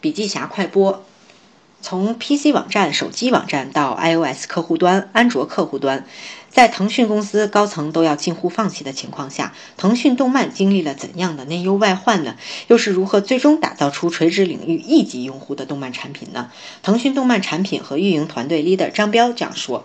笔记侠快播。从 PC 网站、手机网站到 iOS 客户端、安卓客户端，在腾讯公司高层都要近乎放弃的情况下，腾讯动漫经历了怎样的内忧外患呢？又是如何最终打造出垂直领域一级用户的动漫产品呢？腾讯动漫产品和运营团队 leader 张彪这样说。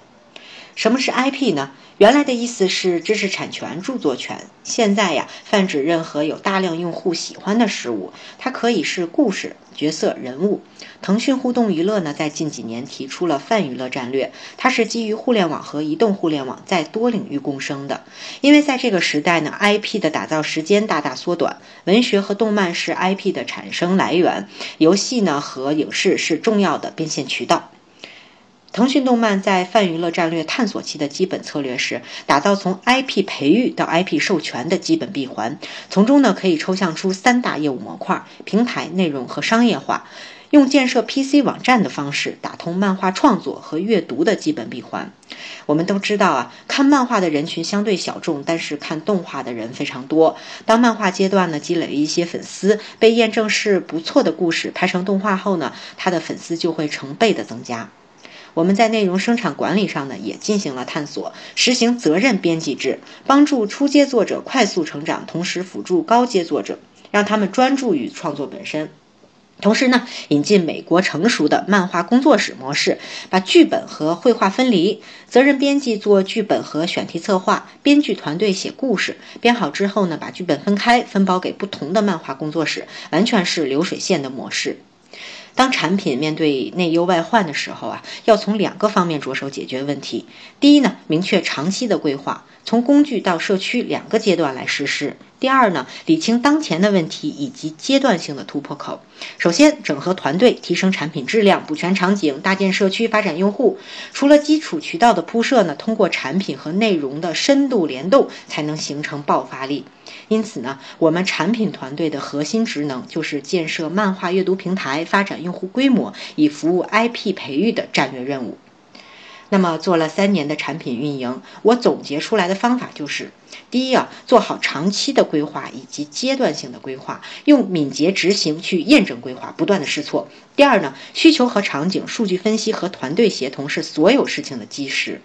什么是 IP 呢？原来的意思是知识产权、著作权。现在呀，泛指任何有大量用户喜欢的事物。它可以是故事、角色、人物。腾讯互动娱乐呢，在近几年提出了泛娱乐战略，它是基于互联网和移动互联网在多领域共生的。因为在这个时代呢，IP 的打造时间大大缩短，文学和动漫是 IP 的产生来源，游戏呢和影视是重要的变现渠道。腾讯动漫在泛娱乐战略探索期的基本策略是打造从 IP 培育到 IP 授权的基本闭环，从中呢可以抽象出三大业务模块：平台、内容和商业化。用建设 PC 网站的方式打通漫画创作和阅读的基本闭环。我们都知道啊，看漫画的人群相对小众，但是看动画的人非常多。当漫画阶段呢积累了一些粉丝，被验证是不错的故事，拍成动画后呢，它的粉丝就会成倍的增加。我们在内容生产管理上呢，也进行了探索，实行责任编辑制，帮助初阶作者快速成长，同时辅助高阶作者，让他们专注于创作本身。同时呢，引进美国成熟的漫画工作室模式，把剧本和绘画分离，责任编辑做剧本和选题策划，编剧团队写故事，编好之后呢，把剧本分开，分包给不同的漫画工作室，完全是流水线的模式。当产品面对内忧外患的时候啊，要从两个方面着手解决问题。第一呢，明确长期的规划，从工具到社区两个阶段来实施。第二呢，理清当前的问题以及阶段性的突破口。首先，整合团队，提升产品质量，补全场景，搭建社区，发展用户。除了基础渠道的铺设呢，通过产品和内容的深度联动，才能形成爆发力。因此呢，我们产品团队的核心职能就是建设漫画阅读平台，发展用户规模，以服务 IP 培育的战略任务。那么做了三年的产品运营，我总结出来的方法就是：第一啊，做好长期的规划以及阶段性的规划，用敏捷执行去验证规划，不断的试错；第二呢，需求和场景、数据分析和团队协同是所有事情的基石；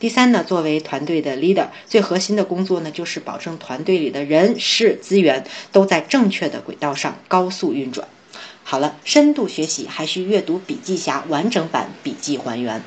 第三呢，作为团队的 leader，最核心的工作呢，就是保证团队里的人事资源都在正确的轨道上高速运转。好了，深度学习还需阅读笔记侠完整版笔记还原。